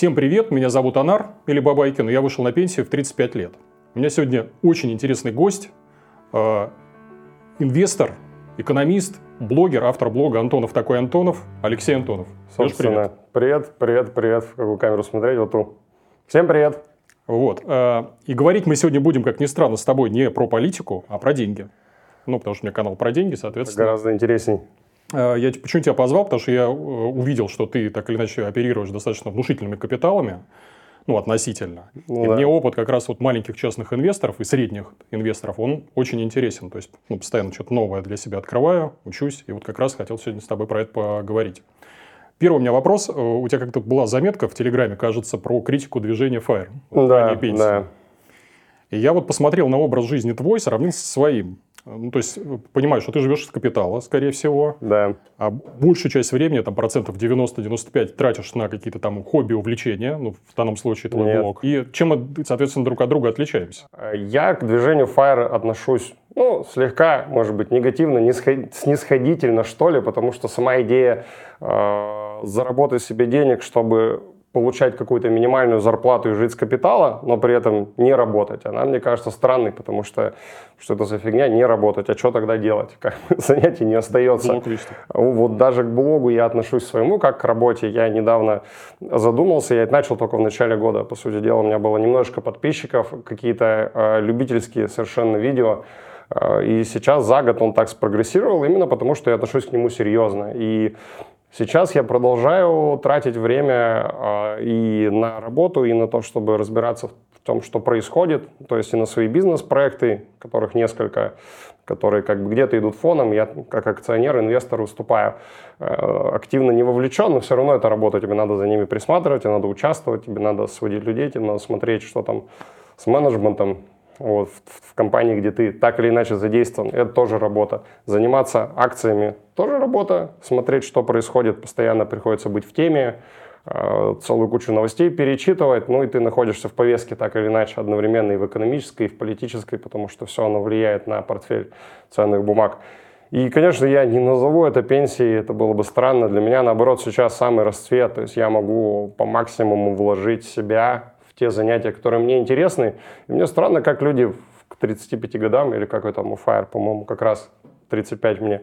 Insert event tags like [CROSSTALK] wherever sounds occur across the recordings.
Всем привет, меня зовут Анар или Бабайкин, и я вышел на пенсию в 35 лет. У меня сегодня очень интересный гость, э, инвестор, экономист, блогер, автор блога Антонов такой Антонов, Алексей Антонов. Собственно, привет. привет, привет, привет. В какую камеру смотреть? Вот ту. Всем привет. Вот. Э, и говорить мы сегодня будем, как ни странно, с тобой не про политику, а про деньги. Ну, потому что у меня канал про деньги, соответственно. Гораздо интересней. Э, я почему тебя позвал? Потому что я э, увидел, что ты так или иначе оперируешь достаточно внушительными капиталами, ну, относительно. Ну, и да. мне опыт как раз вот маленьких частных инвесторов и средних инвесторов, он очень интересен. То есть, ну, постоянно что-то новое для себя открываю, учусь, и вот как раз хотел сегодня с тобой про это поговорить. Первый у меня вопрос. Э, у тебя как-то была заметка в Телеграме, кажется, про критику движения FIRE. Да, да. И я вот посмотрел на образ жизни твой, сравнил со своим. Ну, то есть, э, понимаешь, что ты живешь из капитала, скорее всего. Да. А большую часть времени, там, процентов 90-95 тратишь на какие-то там хобби, увлечения, ну, в данном случае твой Нет. блог. И чем мы, соответственно, друг от друга отличаемся? Я к движению FIRE отношусь, ну, слегка, может быть, негативно, снисходительно, что ли, потому что сама идея э, заработать себе денег, чтобы получать какую-то минимальную зарплату и жить с капитала, но при этом не работать. Она, мне кажется, странной, потому что что это за фигня не работать, а что тогда делать? Как [LAUGHS] занятий не остается. Вот даже к блогу я отношусь своему как к работе. Я недавно задумался, я начал только в начале года, по сути дела, у меня было немножко подписчиков, какие-то э, любительские совершенно видео, э, и сейчас за год он так спрогрессировал именно потому, что я отношусь к нему серьезно. И Сейчас я продолжаю тратить время э, и на работу, и на то, чтобы разбираться в том, что происходит, то есть и на свои бизнес-проекты, которых несколько, которые как бы где-то идут фоном. Я как акционер, инвестор выступаю э, активно не вовлечен, но все равно это работа, тебе надо за ними присматривать, тебе надо участвовать, тебе надо сводить людей, тебе надо смотреть, что там с менеджментом, вот, в, в компании, где ты так или иначе задействован, это тоже работа. Заниматься акциями тоже работа, смотреть, что происходит, постоянно приходится быть в теме, э, целую кучу новостей перечитывать, ну и ты находишься в повестке так или иначе одновременно и в экономической, и в политической, потому что все оно влияет на портфель ценных бумаг. И, конечно, я не назову это пенсией, это было бы странно. Для меня, наоборот, сейчас самый расцвет. То есть я могу по максимуму вложить себя те занятия, которые мне интересны. И мне странно, как люди к 35 годам, или какой там у Fire, по-моему, как раз 35 мне,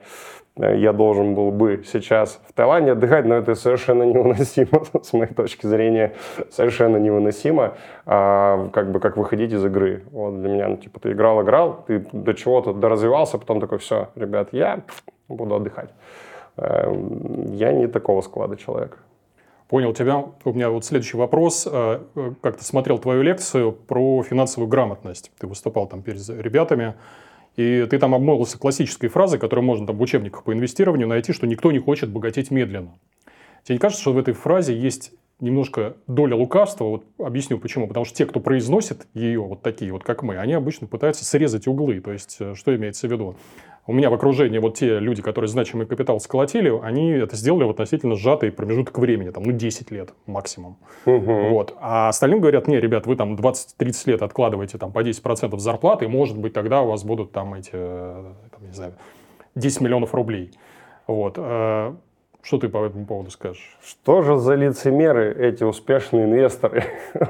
э, я должен был бы сейчас в Таиланде отдыхать, но это совершенно невыносимо, [LAUGHS] с моей точки зрения, совершенно невыносимо, а, как бы как выходить из игры. Вот для меня, ну, типа, ты играл, играл, ты до чего-то доразвивался, потом такой, все, ребят, я буду отдыхать. Э, я не такого склада человека. Понял тебя. У меня вот следующий вопрос. Э, э, как ты смотрел твою лекцию про финансовую грамотность? Ты выступал там перед ребятами, и ты там обмолвился классической фразой, которую можно там в учебниках по инвестированию найти, что никто не хочет богатеть медленно. Тебе не кажется, что в этой фразе есть немножко доля лукавства. Вот объясню почему. Потому что те, кто произносит ее, вот такие вот, как мы, они обычно пытаются срезать углы. То есть, э, что имеется в виду? У меня в окружении вот те люди, которые значимый капитал сколотили, они это сделали в относительно сжатый промежуток времени, там, ну, 10 лет максимум. Угу. Вот. А остальным говорят, не, ребят, вы там 20-30 лет откладываете там по 10% зарплаты, и, может быть, тогда у вас будут там эти, э, там, не знаю, 10 миллионов рублей. Вот. Что ты по этому поводу скажешь? Что же за лицемеры эти успешные инвесторы?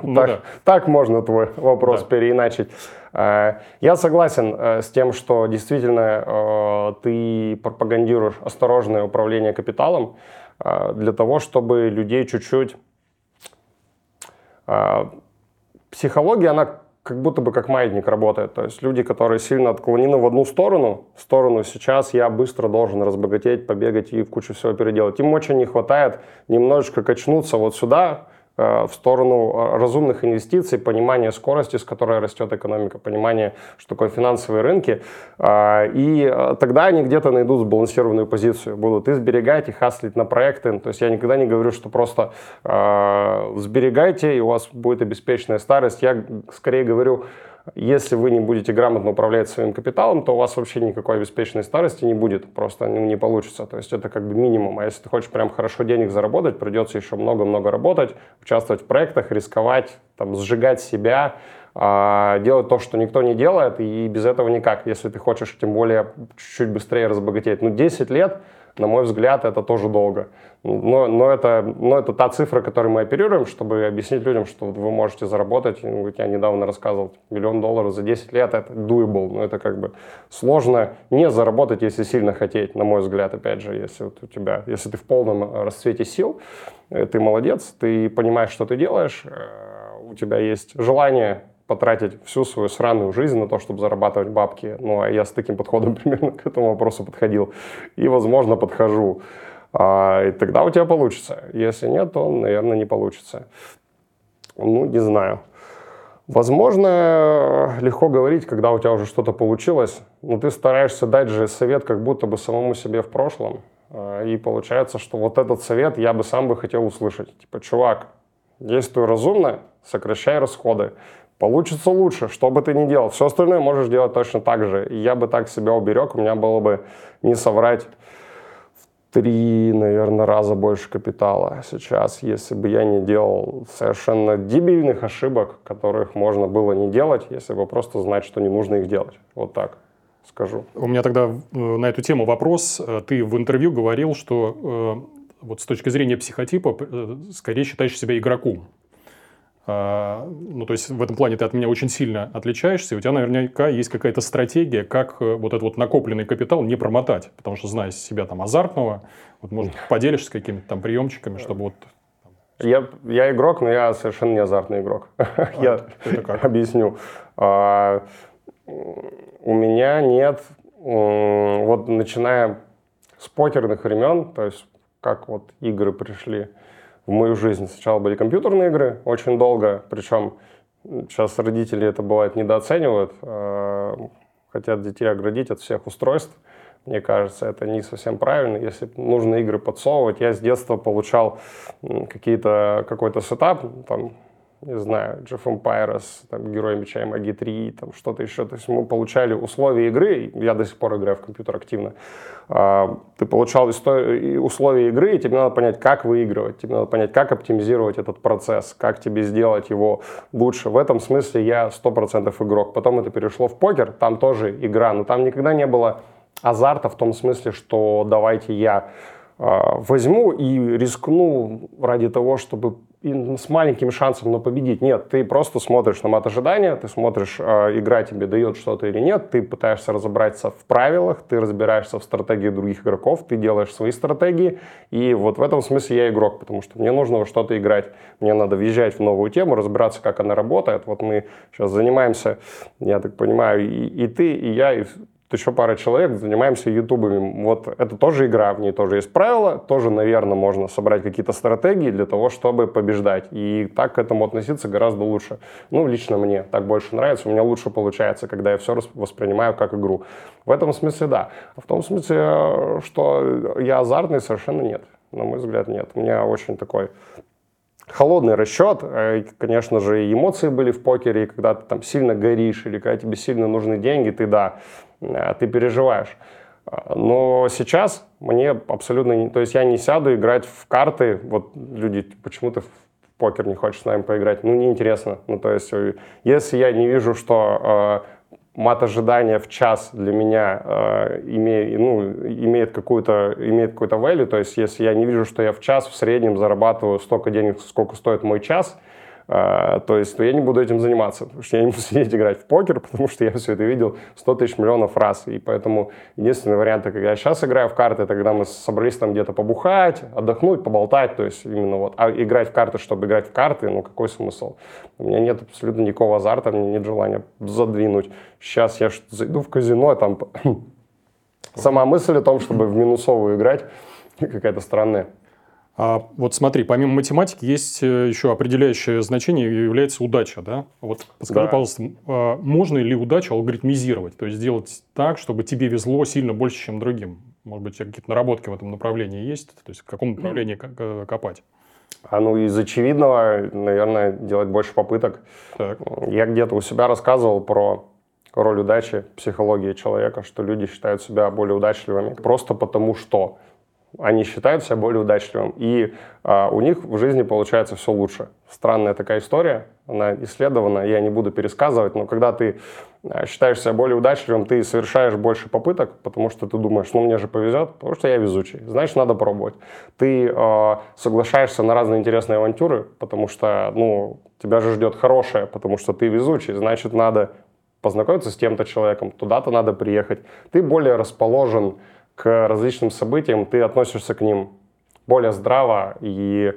Ну, так, да. так можно твой вопрос да. переиначить. Э, я согласен э, с тем, что действительно э, ты пропагандируешь осторожное управление капиталом для того, чтобы людей чуть-чуть... Психология, она как будто бы как маятник работает. То есть люди, которые сильно отклонены в одну сторону, в сторону сейчас я быстро должен разбогатеть, побегать и кучу всего переделать. Им очень не хватает немножечко качнуться вот сюда, в сторону э, разумных инвестиций, понимания скорости, с которой растет экономика, понимания, что такое финансовые рынки. Э, и тогда они где-то найдут сбалансированную позицию, будут и сберегать, и хаслить на проекты. То есть я никогда не говорю, что просто сберегайте, и у вас будет обеспеченная старость. Я скорее говорю, если вы не будете грамотно управлять своим капиталом, то у вас вообще никакой обеспеченной старости не будет, просто ну, не получится. То есть это как бы минимум. А если ты хочешь прям хорошо денег заработать, придется еще много-много работать, участвовать в проектах, рисковать, там, сжигать себя, а, делать то, что никто не делает, и без этого никак, если ты хочешь тем более чуть-чуть быстрее разбогатеть. Ну, 10 лет на мой взгляд, это тоже долго. Но, но, это, но это та цифра, которой мы оперируем, чтобы объяснить людям, что вы можете заработать, ну, я недавно рассказывал, миллион долларов за 10 лет, это doable, но это как бы сложно не заработать, если сильно хотеть, на мой взгляд, опять же, если вот у тебя, если ты в полном расцвете сил, э, ты молодец, ты понимаешь, что ты делаешь, э, у тебя есть желание потратить всю свою сраную жизнь на то, чтобы зарабатывать бабки. Ну, а я с таким подходом [LAUGHS] примерно к этому вопросу подходил. И, возможно, подхожу. А, и тогда у тебя получится. Если нет, то, наверное, не получится. Ну, не знаю. Возможно, легко говорить, когда у тебя уже что-то получилось, но ты стараешься дать же совет как будто бы самому себе в прошлом. А, и получается, что вот этот совет я бы сам бы хотел услышать. Типа, чувак, действуй разумно, сокращай расходы, Получится лучше, что бы ты ни делал. Все остальное можешь делать точно так же. Я бы так себя уберег, у меня было бы не соврать в три, наверное, раза больше капитала сейчас, если бы я не делал совершенно дебильных ошибок, которых можно было не делать, если бы просто знать, что не нужно их делать. Вот так скажу. У меня тогда э, на эту тему вопрос. Ты в интервью говорил, что э, вот с точки зрения психотипа э, скорее считаешь себя игроком. А, ну, то есть в этом плане ты от меня очень сильно отличаешься, и у тебя наверняка есть какая-то стратегия, как э, вот этот вот накопленный капитал не промотать, потому что зная себя там азартного, вот может поделишься какими-то там приемчиками, чтобы вот я, я игрок, но я совершенно не азартный игрок. [LAUGHS] А, я это как? объясню. А, у меня нет, вот начиная с покерных времен, то есть как вот игры пришли, в мою жизнь. Сначала были компьютерные игры очень долго, причем сейчас родители это бывает недооценивают, э, хотят детей оградить от всех устройств. Мне кажется, это не совсем правильно. Если нужно игры подсовывать, я с детства получал какие-то, какой-то сетап, там, не знаю, Jeff Empires, там, Герой Меча и Магии 3, там, что-то еще. То есть мы получали условия игры, я до сих пор играю в компьютер активно. А, ты получал условия игры, и тебе надо понять, как выигрывать, тебе надо понять, как оптимизировать этот процесс, как тебе сделать его лучше. В этом смысле я 100% игрок. Потом это перешло в покер, там тоже игра, но там никогда не было азарта в том смысле, что давайте я а, возьму и рискну ради того, чтобы с маленьким шансом, но победить. Нет, ты просто смотришь на мат ожидания, ты смотришь, э, игра тебе дает что-то или нет, ты пытаешься разобраться в правилах, ты разбираешься в стратегии других игроков, ты делаешь свои стратегии, и вот в этом смысле я игрок, потому что мне нужно во что-то играть, мне надо въезжать в новую тему, разбираться, как она работает. Вот мы сейчас занимаемся, я так понимаю, и, и ты, и я, и еще пара человек, занимаемся ютубами. Вот это тоже игра, в ней тоже есть правила, тоже, наверное, можно собрать какие-то стратегии для того, чтобы побеждать. И так к этому относиться гораздо лучше. Ну, лично мне так больше нравится, у меня лучше получается, когда я все воспринимаю как игру. В этом смысле да. В том смысле, что я азартный, совершенно нет. На мой взгляд, нет. У меня очень такой холодный расчет. Э, конечно же, эмоции были в покере, и когда ты там сильно горишь, или когда тебе сильно нужны деньги, ты, да, э, ты переживаешь. Но сейчас мне абсолютно не... То есть я не сяду играть в карты. Вот люди, почему ты в покер не хочешь с нами поиграть? Ну, неинтересно. Ну, то есть э, если я не вижу, что мат ожидания в час для меня э, имеет, ну, имеет какую-то имеет какой-то value, то есть если я не вижу, что я в час в среднем зарабатываю столько денег, сколько стоит мой час, а, то есть, то я не буду этим заниматься, потому что я не буду [LAUGHS] сидеть играть в покер, потому что я все это видел 100 тысяч миллионов раз. И поэтому единственный вариант, когда я сейчас играю в карты, это когда мы собрались там где-то побухать, отдохнуть, поболтать, то есть именно вот. А играть в карты, чтобы играть в карты, ну какой смысл? У меня нет абсолютно никакого азарта, мне нет желания задвинуть. Сейчас я зайду в казино, там [CLEARS THROAT] сама мысль о том, чтобы в минусовую играть, [LAUGHS] какая-то странная. А вот смотри, помимо математики есть э, еще определяющее значение является удача, да? Вот подскажи, да. пожалуйста, а можно ли удачу алгоритмизировать, то есть сделать так, чтобы тебе везло сильно больше, чем другим? Может быть, какие-то наработки в этом направлении есть? То есть в каком направлении э, копать? А ну из очевидного, наверное, делать больше попыток. Так. Я где-то у себя рассказывал про роль удачи, психологии человека, что люди считают себя более удачливыми просто потому что они считают себя более удачливым. И а, у них в жизни получается все лучше. Странная такая история, она исследована, я не буду пересказывать, но когда ты а, считаешь себя более удачливым, ты совершаешь больше попыток, потому что ты думаешь, ну мне же повезет, потому что я везучий, значит надо пробовать. Ты э, соглашаешься на разные интересные авантюры, потому что, ну, тебя же ждет хорошее, потому что ты везучий, значит надо познакомиться с тем-то человеком, туда-то надо приехать. Ты более расположен к различным событиям, ты относишься к ним более здраво и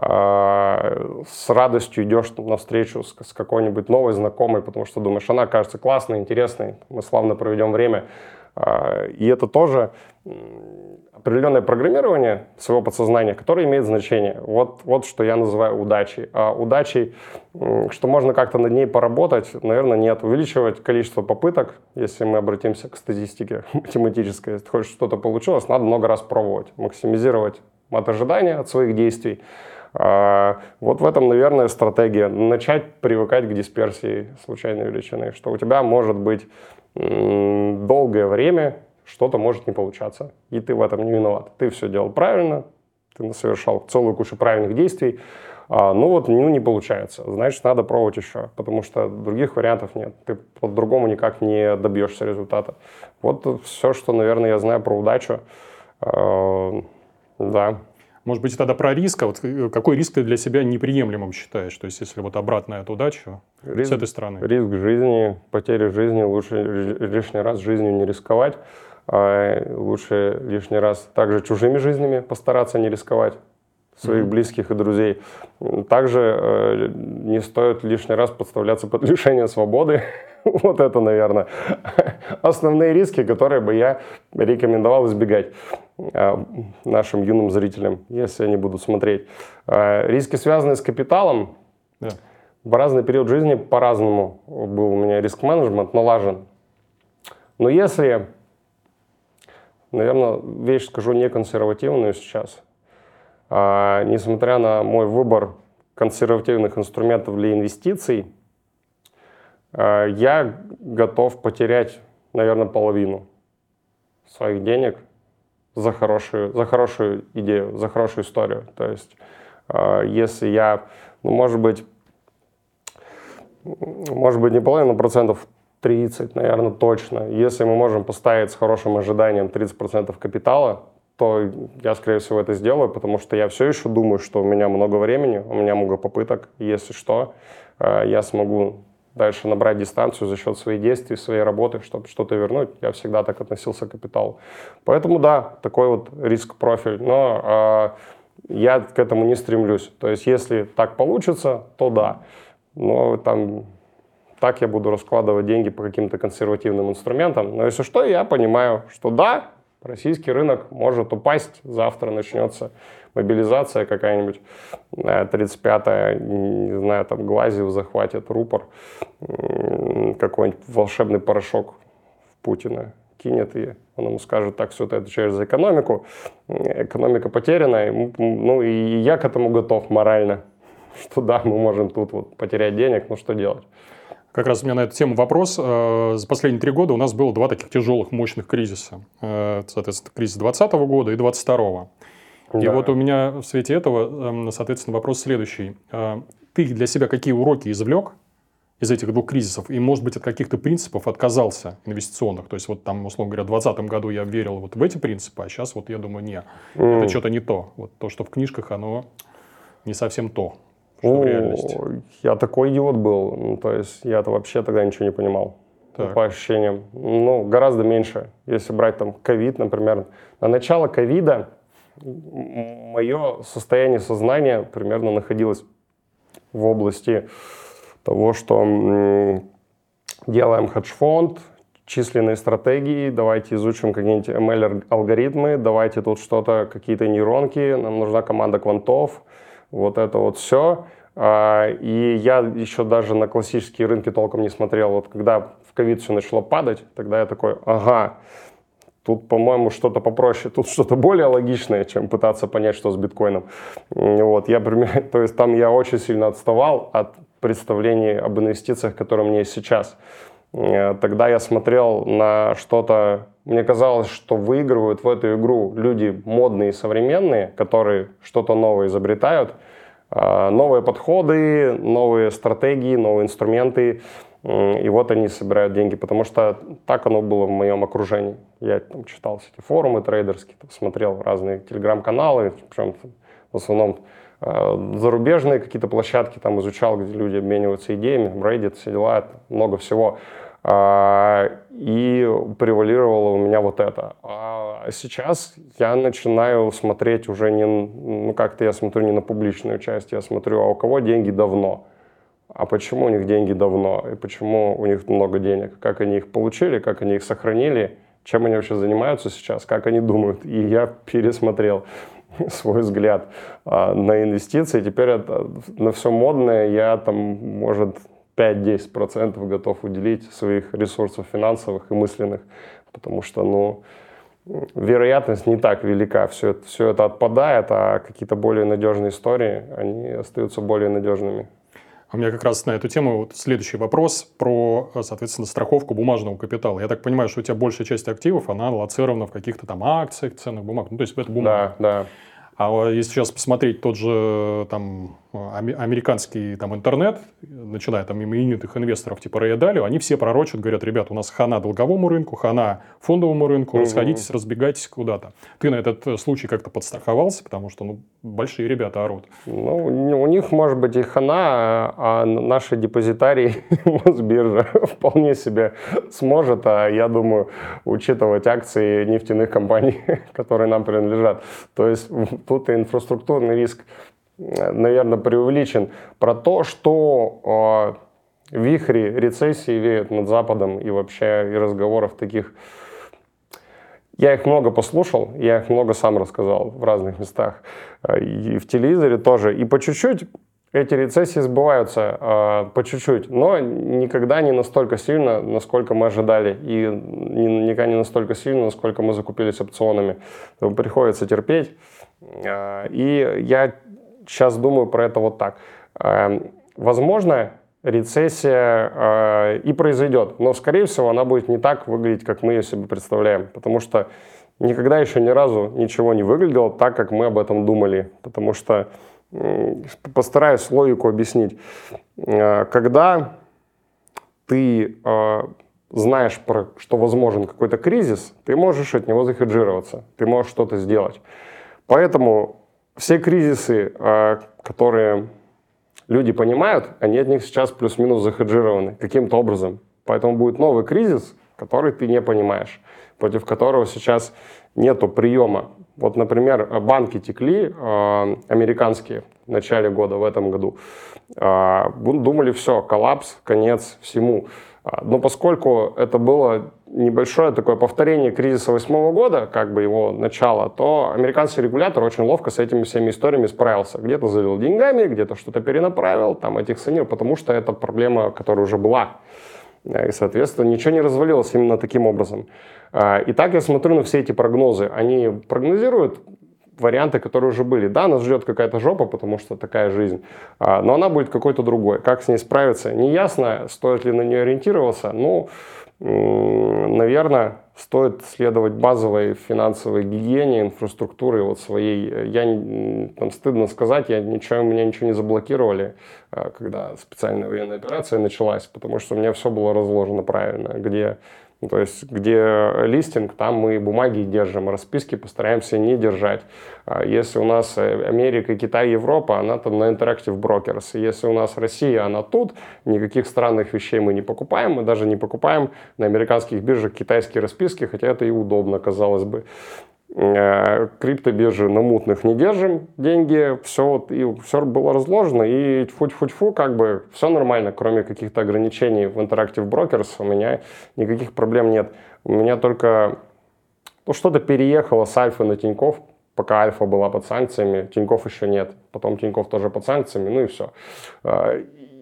э, с радостью идешь на встречу с, с какой-нибудь новой знакомой, потому что думаешь, она кажется классной, интересной, мы славно проведем время. Э, и это тоже определенное программирование своего подсознания, которое имеет значение. Вот, вот что я называю удачей. А удачей, что можно как-то над ней поработать, наверное, нет. Увеличивать количество попыток, если мы обратимся к статистике [LAUGHS] математической, если хочешь что-то получилось, надо много раз пробовать, максимизировать от ожидания от своих действий. А, вот в этом, наверное, стратегия. Начать привыкать к дисперсии случайной величины, что у тебя может быть долгое время что-то может не получаться. И ты в этом не виноват. Ты все делал правильно, ты совершал целую кучу правильных действий, а, ну вот ну, не получается. Значит, надо пробовать еще, потому что других вариантов нет. Ты по-другому никак не добьешься результата. Вот все, что, наверное, я знаю про удачу. А, да. Может быть, тогда про риск. А вот э, какой риск ты для себя неприемлемым считаешь? То есть, если вот обратно эту удачу риск, с этой стороны. Риск жизни, потери жизни, лучше лишний раз жизнью не рисковать. А лучше лишний раз также чужими жизнями постараться не рисковать своих mm-hmm. близких и друзей. Также э, не стоит лишний раз подставляться под лишение свободы. [LAUGHS] вот это, наверное, [LAUGHS] основные риски, которые бы я рекомендовал избегать э, нашим юным зрителям, если они будут смотреть. Э, риски, связанные с капиталом, yeah. в разный период жизни по-разному был у меня риск-менеджмент налажен. Но если наверное, вещь скажу не консервативную сейчас. А, несмотря на мой выбор консервативных инструментов для инвестиций, а, я готов потерять, наверное, половину своих денег за хорошую, за хорошую идею, за хорошую историю. То есть, а, если я, ну, может быть, может быть, не половину процентов 30, наверное, точно. Если мы можем поставить с хорошим ожиданием 30% капитала, то я, скорее всего, это сделаю, потому что я все еще думаю, что у меня много времени, у меня много попыток. Если что, э, я смогу дальше набрать дистанцию за счет своих действий, своей работы, чтобы что-то вернуть. Я всегда так относился к капиталу. Поэтому да, такой вот риск-профиль. Но э, я к этому не стремлюсь. То есть если так получится, то да. Но там так я буду раскладывать деньги по каким-то консервативным инструментам. Но если что, я понимаю, что да, российский рынок может упасть, завтра начнется мобилизация какая-нибудь, 35-я, э, не знаю, там Глазьев захватит рупор, какой-нибудь волшебный порошок в Путина кинет, и он ему скажет, так, все, отвечаешь за экономику, экономика потеряна, и, ну и я к этому готов морально, [LAUGHS] что да, мы можем тут вот потерять денег, но что делать? Как раз у меня на эту тему вопрос. Э, за последние три года у нас было два таких тяжелых, мощных кризиса. Э, соответственно, кризис 2020 года и 2022. Да. И вот у меня в свете этого, эм, соответственно, вопрос следующий. Э, ты для себя какие уроки извлек из этих двух кризисов? И, может быть, от каких-то принципов отказался инвестиционных? То есть, вот там, условно говоря, в 2020 году я верил вот в эти принципы, а сейчас вот я думаю, нет, mm. это что-то не то. Вот то, что в книжках, оно не совсем то. Что О, Я такой идиот был. Ну, то есть я это вообще тогда ничего не понимал. Так. По ощущениям. Ну, гораздо меньше. Если брать там ковид, например. На начало ковида мое состояние сознания примерно находилось в области того, что делаем хедж-фонд, численные стратегии, давайте изучим какие-нибудь ML-алгоритмы, давайте тут что-то, какие-то нейронки, нам нужна команда квантов, вот это вот все. А, и я еще даже на классические рынки толком не смотрел. Вот когда в ковид все начало падать, тогда я такой, ага, тут, по-моему, что-то попроще, тут что-то более логичное, чем пытаться понять, что с биткоином. Вот, я, [LAUGHS] то есть там я очень сильно отставал от представлений об инвестициях, которые у меня есть сейчас. Э, тогда я смотрел на что-то, мне казалось, что выигрывают в эту игру люди модные современные, которые что-то новое изобретают, новые подходы, новые стратегии, новые инструменты. И вот они собирают деньги, потому что так оно было в моем окружении. Я там, читал все эти форумы трейдерские, там, смотрел разные телеграм-каналы, причем в основном э, зарубежные какие-то площадки там изучал, где люди обмениваются идеями, Reddit, все дела, много всего. А, и превалировало у меня вот это. А сейчас я начинаю смотреть уже не, ну как-то я смотрю не на публичную часть, я смотрю, а у кого деньги давно? А почему у них деньги давно? И почему у них много денег? Как они их получили, как они их сохранили? Чем они вообще занимаются сейчас? Как они думают? И я пересмотрел [LAUGHS] свой взгляд а, на инвестиции. Теперь это, на все модное я там, может, 5-10% готов уделить своих ресурсов финансовых и мысленных, потому что, ну, вероятность не так велика. Все, это, все это отпадает, а какие-то более надежные истории, они остаются более надежными. У меня как раз на эту тему вот следующий вопрос про, соответственно, страховку бумажного капитала. Я так понимаю, что у тебя большая часть активов, она лоцирована в каких-то там акциях, ценных бумагах. Ну, то есть это бумага. Да, да. А если сейчас посмотреть тот же там американский там интернет, начиная там именитых инвесторов типа Рэя Далио, они все пророчат, говорят, ребят, у нас хана долговому рынку, хана фондовому рынку, расходитесь, разбегайтесь куда-то. Ты на этот э, случай как-то подстраховался, потому что ну, большие ребята орут. Ну, у них может быть и хана, а наши депозитарии [LAUGHS] Мосбиржа [LAUGHS] вполне себе сможет, а я думаю, учитывать акции нефтяных компаний, [LAUGHS] которые нам принадлежат. То есть тут и инфраструктурный риск наверное, преувеличен, про то, что э, вихри рецессии веют над Западом и вообще и разговоров таких. Я их много послушал, я их много сам рассказал в разных местах. А, и в телевизоре тоже. И по чуть-чуть эти рецессии сбываются, э, по чуть-чуть, но никогда не настолько сильно, насколько мы ожидали. И никогда не настолько сильно, насколько мы закупились опционами. Приходится терпеть. И я сейчас думаю про это вот так. Эм, возможно, рецессия э, и произойдет, но, скорее всего, она будет не так выглядеть, как мы ее себе представляем, потому что никогда еще ни разу ничего не выглядело так, как мы об этом думали, потому что постараюсь логику объяснить. Э, когда ты э, знаешь, про, что возможен какой-то кризис, ты можешь от него захеджироваться, ты можешь что-то сделать. Поэтому все кризисы, а, которые люди понимают, они от них сейчас плюс-минус захеджированы каким-то образом. Поэтому будет новый кризис, который ты не понимаешь, против которого сейчас нету приема. Вот, например, банки текли, э, американские, в начале года, в этом году. Э, думали, все, коллапс, конец всему. А, но поскольку это было небольшое такое повторение кризиса восьмого года, как бы его начало, то американский регулятор очень ловко с этими всеми историями справился. Где-то залил деньгами, где-то что-то перенаправил, там этих санировал, потому что это проблема, которая уже была. И, соответственно, ничего не развалилось именно таким образом. А, и так я смотрю на все эти прогнозы. Они прогнозируют варианты, которые уже были. Да, нас ждет какая-то жопа, потому что такая жизнь, а, но она будет какой-то другой. Как с ней справиться, не ясно. Стоит ли на нее ориентироваться? Ну, наверное, стоит следовать базовой финансовой гигиене, инфраструктуре вот своей. Я, там, стыдно сказать, я ничего, меня ничего не заблокировали, а, когда специальная военная операция началась, потому что у меня все было разложено правильно, где то есть, где листинг, там мы бумаги держим, расписки постараемся не держать. А если у нас Америка, Китай, Европа, она там на Interactive Brokers. Если у нас Россия, она тут, никаких странных вещей мы не покупаем, мы даже не покупаем на американских биржах китайские расписки, хотя это и удобно, казалось бы. Э, криптобиржи на мутных не держим деньги, все, и все было разложено, и тьфу-тьфу-тьфу, как бы все нормально, кроме каких-то ограничений в Interactive Brokers, у меня никаких проблем нет. У меня только ну, что-то переехало с Альфы на Тиньков, пока Альфа была под санкциями, Тиньков еще нет, потом Тиньков тоже под санкциями, ну и все.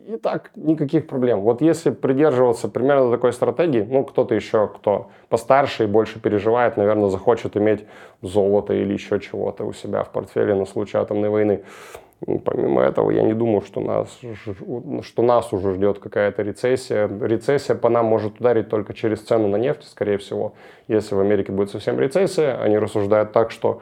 И так никаких проблем. Вот если придерживаться примерно такой стратегии, ну, кто-то еще, кто постарше и больше переживает, наверное, захочет иметь золото или еще чего-то у себя в портфеле на случай атомной войны. Помимо этого, я не думаю, что нас, что нас уже ждет какая-то рецессия. Рецессия по нам может ударить только через цену на нефть, скорее всего. Если в Америке будет совсем рецессия, они рассуждают так, что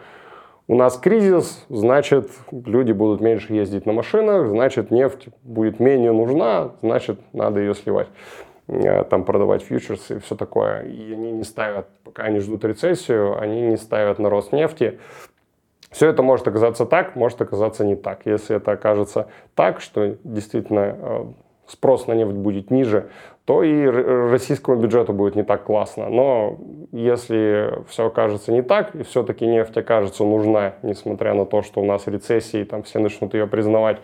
у нас кризис, значит, люди будут меньше ездить на машинах, значит, нефть будет менее нужна, значит, надо ее сливать э, там продавать фьючерсы и все такое. И они не ставят, пока они ждут рецессию, они не ставят на рост нефти. Все это может оказаться так, может оказаться не так. Если это окажется так, что действительно э, спрос на нефть будет ниже, то и российскому бюджету будет не так классно. Но если все окажется не так, и все-таки нефть окажется нужна, несмотря на то, что у нас рецессии, там все начнут ее признавать,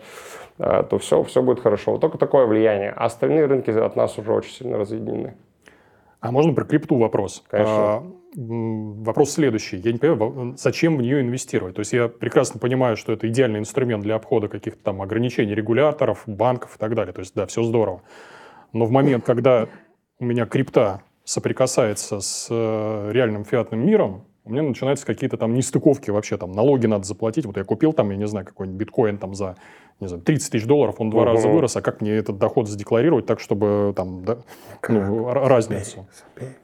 э, то все, все будет хорошо. Только такое влияние. А остальные рынки от нас уже очень сильно разъединены. А можно про крипту вопрос? Конечно. Вопрос следующий. Я не понимаю, зачем в нее инвестировать? То есть я прекрасно понимаю, что это идеальный инструмент для обхода каких-то там ограничений регуляторов, банков и так далее. То есть да, все здорово. Но в момент, когда у меня крипта соприкасается с э, реальным фиатным миром, у меня начинаются какие-то там нестыковки вообще, там налоги надо заплатить. Вот я купил там, я не знаю, какой-нибудь биткоин там за, не знаю, 30 тысяч долларов, он два угу. раза вырос, а как мне этот доход задекларировать так, чтобы там, да, ну, разницу? Забей,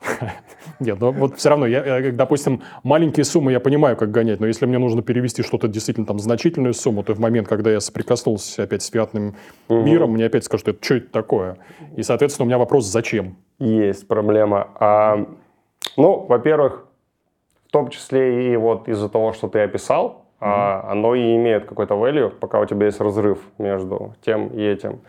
[LAUGHS] Нет, но вот все равно, я, допустим, маленькие суммы я понимаю, как гонять, но если мне нужно перевести что-то действительно там значительную сумму, то в момент, когда я соприкоснулся опять с фиатным угу. миром, мне опять скажут, это что это такое? И, соответственно, у меня вопрос, зачем? Есть проблема. А, ну, во-первых, в том числе и вот из-за того, что ты описал. А, оно и имеет какой-то value, пока у тебя есть разрыв между тем и этим.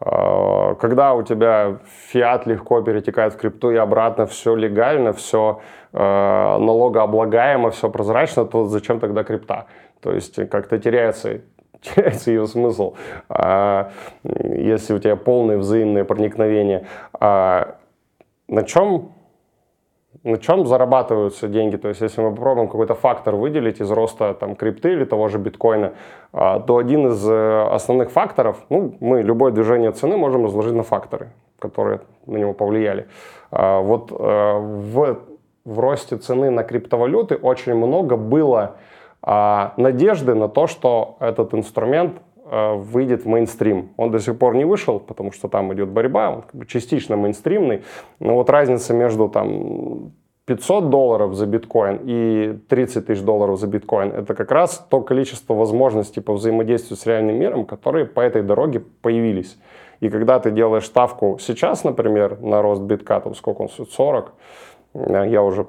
А, когда у тебя фиат легко перетекает в крипту и обратно, все легально, все а, налогооблагаемо, все прозрачно, то зачем тогда крипта? То есть как-то теряется [LAUGHS] теряется ее смысл, а, если у тебя полное взаимное проникновение. А, на чем на чем зарабатываются деньги. То есть, если мы попробуем какой-то фактор выделить из роста там, крипты или того же биткоина, а, то один из э, основных факторов, ну, мы любое движение цены можем разложить на факторы, которые на него повлияли. А, вот э, в, в росте цены на криптовалюты очень много было а, надежды на то, что этот инструмент выйдет в мейнстрим. Он до сих пор не вышел, потому что там идет борьба, он как бы частично мейнстримный, но вот разница между там 500 долларов за биткоин и 30 тысяч долларов за биткоин, это как раз то количество возможностей по взаимодействию с реальным миром, которые по этой дороге появились. И когда ты делаешь ставку сейчас, например, на рост битка, там сколько он стоит, 40, э, я уже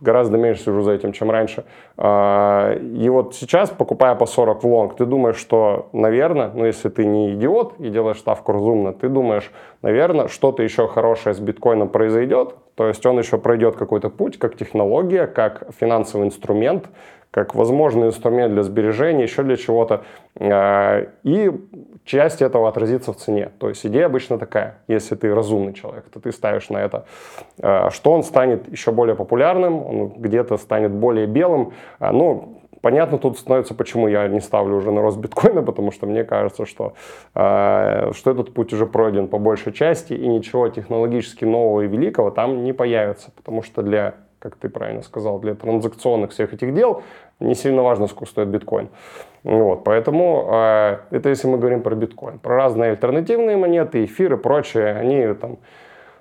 гораздо меньше сижу за этим, чем раньше. А, и вот сейчас, покупая по 40 в лонг, ты думаешь, что, наверное, ну если ты не идиот и делаешь ставку разумно, ты думаешь, наверное, что-то еще хорошее с биткоином произойдет, то есть он еще пройдет какой-то путь, как технология, как финансовый инструмент, как возможный инструмент для сбережения, еще для чего-то. А, и часть этого отразится в цене. То есть идея обычно такая, если ты разумный человек, то ты ставишь на это, а, что он станет еще более популярным, он где-то станет более белым. А, ну, Понятно тут становится, почему я не ставлю уже на рост биткоина, [LAUGHS] потому что мне кажется, что, э, что этот путь уже пройден по большей части, и ничего технологически нового и великого там не появится, потому что для как ты правильно сказал, для транзакционных всех этих дел не сильно важно, сколько стоит биткоин. Вот, поэтому э, это если мы говорим про биткоин. Про разные альтернативные монеты, эфир и прочее, они там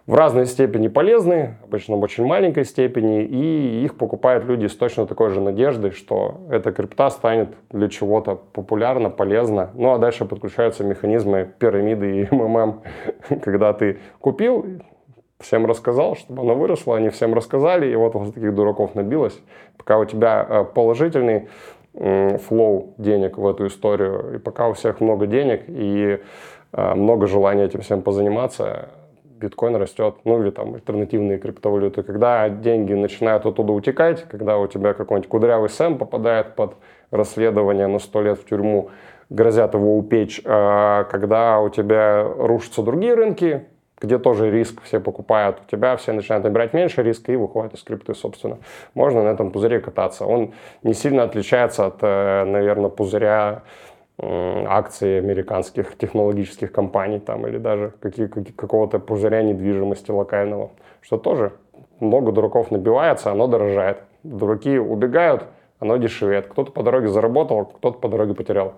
в разной степени полезны, обычно в очень маленькой степени, и их покупают люди с точно такой же надеждой, что эта крипта станет для чего-то популярна, полезна. Ну а дальше подключаются механизмы пирамиды и МММ, [LAUGHS] когда ты купил, всем рассказал, чтобы оно выросло, они всем рассказали, и вот у таких дураков набилось. Пока у тебя э, положительный флоу денег в эту историю, и пока у всех много денег и э, много желания этим всем позаниматься, биткоин растет, ну или там альтернативные криптовалюты. Когда деньги начинают оттуда утекать, когда у тебя какой-нибудь кудрявый Сэм попадает под расследование на сто лет в тюрьму, грозят его упечь, а когда у тебя рушатся другие рынки, где тоже риск все покупают, у тебя все начинают набирать меньше риска и выходят из крипты, собственно. Можно на этом пузыре кататься. Он не сильно отличается от, э, наверное, пузыря акций американских технологических компаний там, или даже какие, какого-то пузыря недвижимости локального, что тоже много дураков набивается, оно дорожает. Дураки убегают, оно дешевеет. Кто-то по дороге заработал, кто-то по дороге потерял.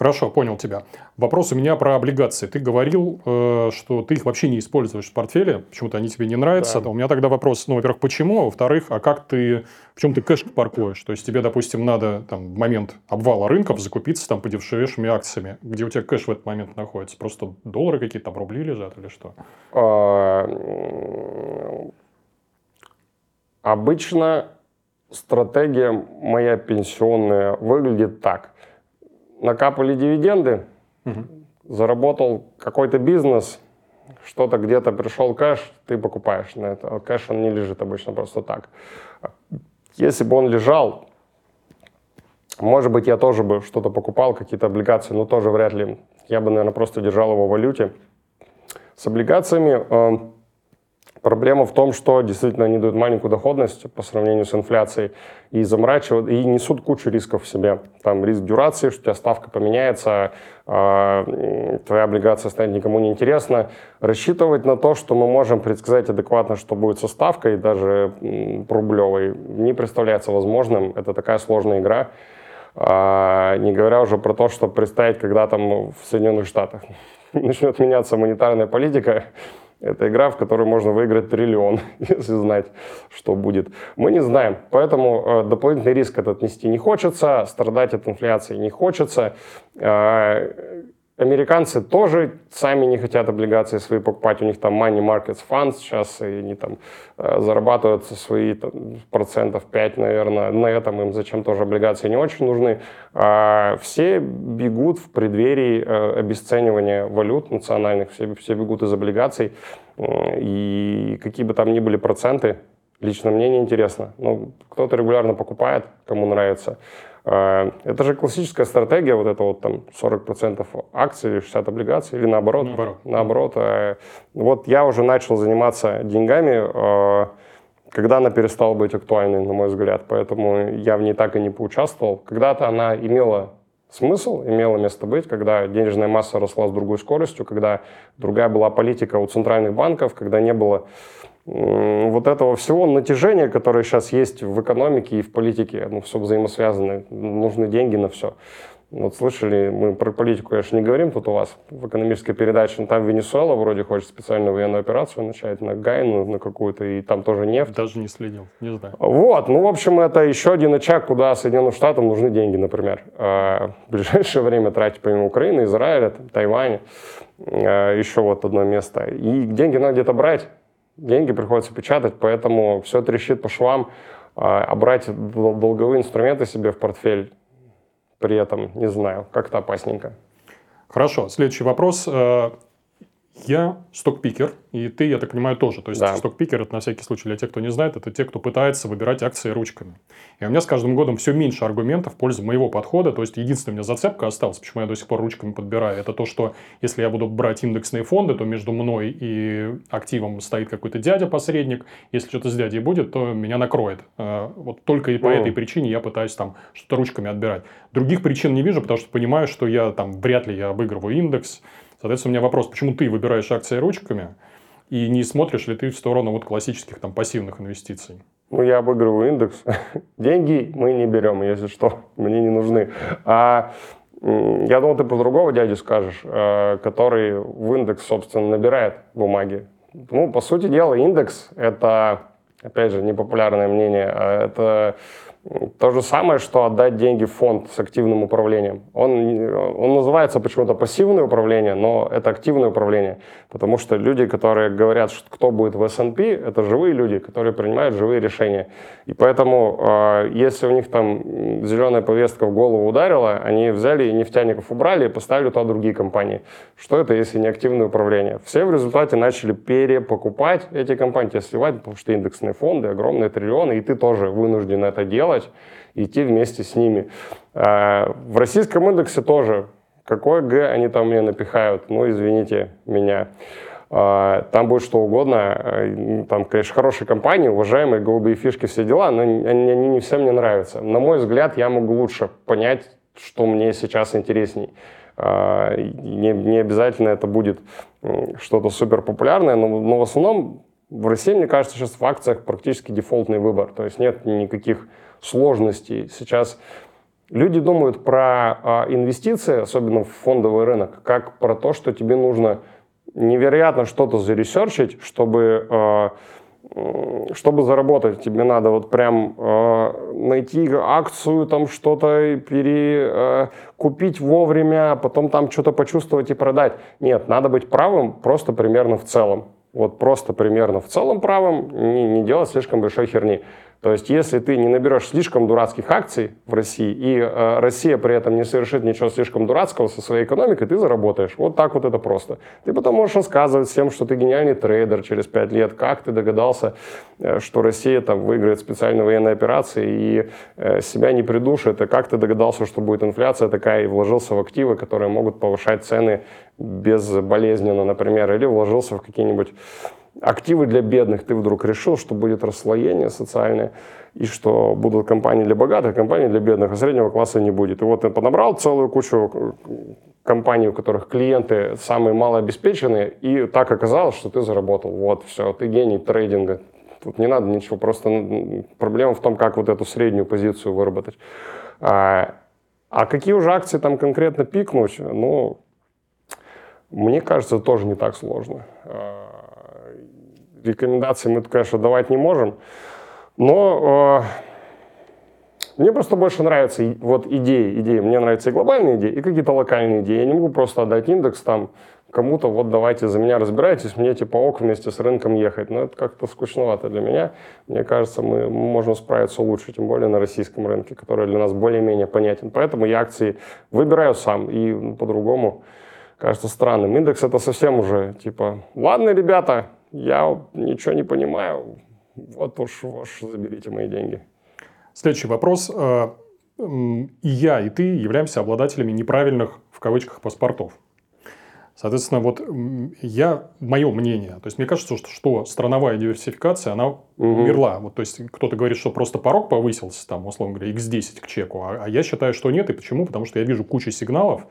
Хорошо, понял тебя. Вопрос у меня про облигации. Ты говорил, э, что ты их вообще не используешь в портфеле, почему-то они тебе не нравятся. Да. У меня тогда вопрос, ну, во-первых, почему, а во-вторых, а как ты, в чем ты кэш паркуешь? То есть тебе, допустим, надо там в момент обвала рынков закупиться там подешевевшими акциями. Где у тебя кэш в этот момент находится? Просто доллары какие-то, там рубли лежат или что? А, обычно стратегия моя пенсионная выглядит так – накапали дивиденды, угу. заработал какой-то бизнес, что-то где-то пришел кэш, ты покупаешь на это. Кэш он не лежит обычно просто так. Если бы он лежал, может быть, я тоже бы что-то покупал, какие-то облигации, но тоже вряд ли. Я бы, наверное, просто держал его в валюте. С облигациями э, Проблема в том, что действительно они дают маленькую доходность по сравнению с инфляцией и заморачивают, и несут кучу рисков в себе. Там риск дюрации, что у тебя ставка поменяется, э, твоя облигация станет никому не интересна. Рассчитывать на то, что мы можем предсказать адекватно, что будет со ставкой, даже рублевой, не представляется возможным. Это такая сложная игра. А, не говоря уже про то, что представить, когда там в Соединенных Штатах [LAUGHS] начнет меняться монетарная политика, это игра, в которой можно выиграть триллион, [LAUGHS] если знать, что будет. Мы не знаем, поэтому э, дополнительный риск этот нести не хочется, страдать от инфляции не хочется. Э, Американцы тоже сами не хотят облигации свои покупать, у них там money markets funds сейчас, и они там э, зарабатывают свои там, процентов 5, наверное, на этом им зачем тоже облигации не очень нужны. А все бегут в преддверии э, обесценивания валют национальных, все, все бегут из облигаций, и какие бы там ни были проценты, лично мне не интересно. Ну, кто-то регулярно покупает, кому нравится. А, это же классическая стратегия, вот это вот там 40% акций, 60 облигаций, или наоборот. Наоборот. наоборот. А, вот я уже начал заниматься деньгами, а, когда она перестала быть актуальной, на мой взгляд, поэтому я в ней так и не поучаствовал. Когда-то она имела смысл, имела место быть, когда денежная масса росла с другой скоростью, когда другая была политика у центральных банков, когда не было вот этого всего натяжения, которое сейчас есть в экономике и в политике, ну, все взаимосвязано, нужны деньги на все. Вот слышали, мы про политику, конечно, не говорим тут у вас в экономической передаче, но там Венесуэла вроде хочет специальную военную операцию начать на Гайну, на какую-то, и там тоже нефть. Даже не следил, не знаю. Вот, ну, в общем, это еще один очаг, куда Соединенным Штатам нужны деньги, например. А в ближайшее время тратить помимо Украины, Израиля, Тайваня, а, еще вот одно место. И деньги надо где-то брать деньги приходится печатать, поэтому все трещит по швам, а брать долговые инструменты себе в портфель при этом, не знаю, как-то опасненько. Хорошо, следующий вопрос. Я стокпикер, и ты, я так понимаю, тоже. То есть да. стокпикер, это на всякий случай для тех, кто не знает, это те, кто пытается выбирать акции ручками. И у меня с каждым годом все меньше аргументов в пользу моего подхода. То есть единственная у меня зацепка осталась, почему я до сих пор ручками подбираю, это то, что если я буду брать индексные фонды, то между мной и активом стоит какой-то дядя-посредник. Если что-то с дядей будет, то меня накроет. Э, вот только и по mm. этой причине я пытаюсь там что-то ручками отбирать. Других причин не вижу, потому что понимаю, что я там вряд ли я обыгрываю индекс, Соответственно, у меня вопрос, почему ты выбираешь акции ручками, и не смотришь ли ты в сторону вот классических там пассивных инвестиций? Ну, я обыгрываю индекс. [LAUGHS] Деньги мы не берем, если что, мне не нужны. А я думал, ты про другого дядю скажешь, э, который в индекс, собственно, набирает бумаги. Ну, по сути дела, индекс – это, опять же, непопулярное мнение, а это то же самое, что отдать деньги в фонд с активным управлением. Он, он называется почему-то пассивное управление, но это активное управление. Потому что люди, которые говорят, что кто будет в S&P, это живые люди, которые принимают живые решения. И поэтому, э, если у них там зеленая повестка в голову ударила, они взяли и нефтяников убрали и поставили туда другие компании. Что это, если не активное управление? Все в результате начали перепокупать эти компании, сливать, потому что индексные фонды, огромные триллионы, и ты тоже вынужден это делать делать, идти вместе с ними. А, в российском индексе тоже. Какой Г они там мне напихают? Ну, извините меня. А, там будет что угодно. А, там, конечно, хорошие компании, уважаемые, голубые фишки, все дела, но они, они не всем мне нравятся. На мой взгляд, я могу лучше понять, что мне сейчас интересней. Не, не обязательно это будет что-то супер популярное, но, но в основном В России, мне кажется, сейчас в акциях практически дефолтный выбор. То есть нет никаких сложностей. Сейчас люди думают про а, инвестиции, особенно в фондовый рынок, как про то, что тебе нужно невероятно что-то заресерчить, чтобы а, чтобы заработать, тебе надо вот прям э, найти акцию, там что-то перекупить э, вовремя, потом там что-то почувствовать и продать. Нет, надо быть правым просто примерно в целом. Вот просто примерно в целом правым, не, не делать слишком большой херни. То есть, если ты не наберешь слишком дурацких акций в России, и э, Россия при этом не совершит ничего слишком дурацкого со своей экономикой, ты заработаешь. Вот так вот это просто. Ты потом можешь рассказывать всем, что ты гениальный трейдер через 5 лет, как ты догадался, э, что Россия там выиграет специальные военные операции и э, себя не придушит, и как ты догадался, что будет инфляция такая, и вложился в активы, которые могут повышать цены безболезненно, например, или вложился в какие-нибудь активы для бедных, ты вдруг решил, что будет расслоение социальное, и что будут компании для богатых, компании для бедных, а среднего класса не будет. И вот ты подобрал целую кучу э, компаний, у которых клиенты самые малообеспеченные, и так оказалось, что ты заработал. Вот, все, ты гений трейдинга. Тут не надо ничего, просто проблема в том, как вот эту среднюю позицию выработать. А, а какие уже акции там конкретно пикнуть, ну, мне кажется, тоже не так сложно. Рекомендаций мы, конечно, давать не можем, но э, мне просто больше нравятся вот идеи, идеи. Мне нравятся и глобальные идеи, и какие-то локальные идеи. Я не могу просто отдать индекс там кому-то, вот давайте за меня разбирайтесь, мне типа ок вместе с рынком ехать. Но это как-то скучновато для меня. Мне кажется, мы можем справиться лучше, тем более на российском рынке, который для нас более-менее понятен. Поэтому я акции выбираю сам и ну, по-другому кажется странным. Индекс это совсем уже типа, ладно, ребята, я ничего не понимаю, вот уж, уж заберите мои деньги. Следующий вопрос. Э, и я, и ты являемся обладателями неправильных, в кавычках, паспортов. Соответственно, вот я, мое мнение, то есть мне кажется, что, что страновая диверсификация, она угу. умерла. Вот, то есть кто-то говорит, что просто порог повысился, там, условно говоря, x10 к чеку, а, а я считаю, что нет. И почему? Потому что я вижу кучу сигналов,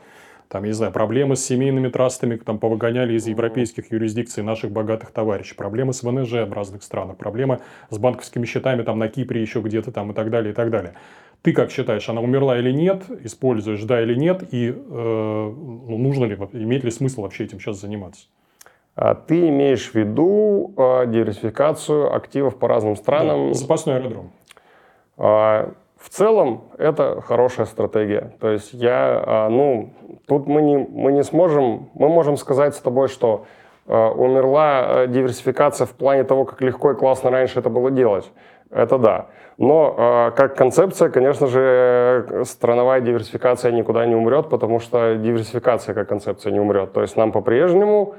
там, я не знаю, проблемы с семейными трастами, там, повыгоняли из европейских юрисдикций наших богатых товарищей, проблемы с ВНЖ в разных странах, проблемы с банковскими счетами там на Кипре еще где-то там и так далее, и так далее. Ты как считаешь, она умерла или нет, используешь, да или нет, и э, ну, нужно ли, имеет ли смысл вообще этим сейчас заниматься? А ты имеешь в виду э, диверсификацию активов по разным странам? Да, запасной аэродром. В целом это хорошая стратегия. То есть я, а, ну, тут мы не, мы не сможем, мы можем сказать с тобой, что а, умерла а, диверсификация в плане того, как легко и классно раньше это было делать. Это да. Но как концепция, конечно же, страновая диверсификация никуда не умрет, потому что диверсификация как концепция не умрет. То есть нам по-прежнему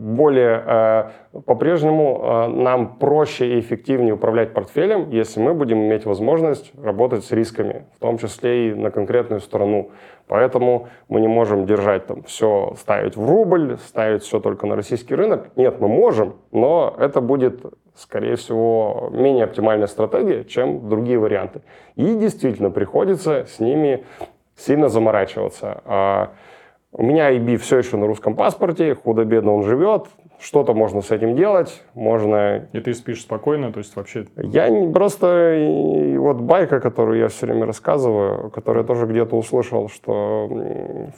более э, по-прежнему э, нам проще и эффективнее управлять портфелем, если мы будем иметь возможность работать с рисками, в том числе и на конкретную страну. Поэтому мы не можем держать там все, ставить в рубль, ставить все только на российский рынок. Нет, мы можем, но это будет, скорее всего, менее оптимальная стратегия, чем другие варианты. И действительно приходится с ними сильно заморачиваться. У меня IB все еще на русском паспорте, худо-бедно он живет, что-то можно с этим делать, можно... И ты спишь спокойно, то есть вообще... Я не, просто... И вот байка, которую я все время рассказываю, которую я тоже где-то услышал, что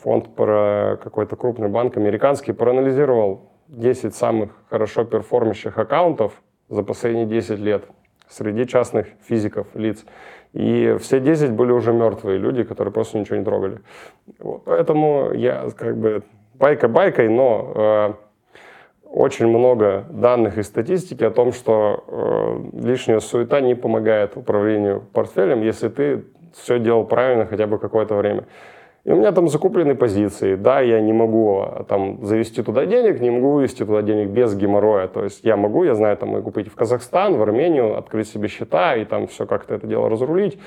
фонд про какой-то крупный банк американский проанализировал 10 самых хорошо перформящих аккаунтов за последние 10 лет среди частных физиков, лиц. И все 10 были уже мертвые люди, которые просто ничего не трогали. Вот. Поэтому я как бы байка байкой, но э, очень много данных и статистики о том, что э, лишняя суета не помогает управлению портфелем, если ты все делал правильно хотя бы какое-то время. И у меня там закуплены позиции. Да, я не могу а, там завести туда денег, не могу вывести туда денег без геморроя. То есть я могу, я знаю, там могу пойти в Казахстан, в Армению, открыть себе счета и там все как-то это дело разрулить.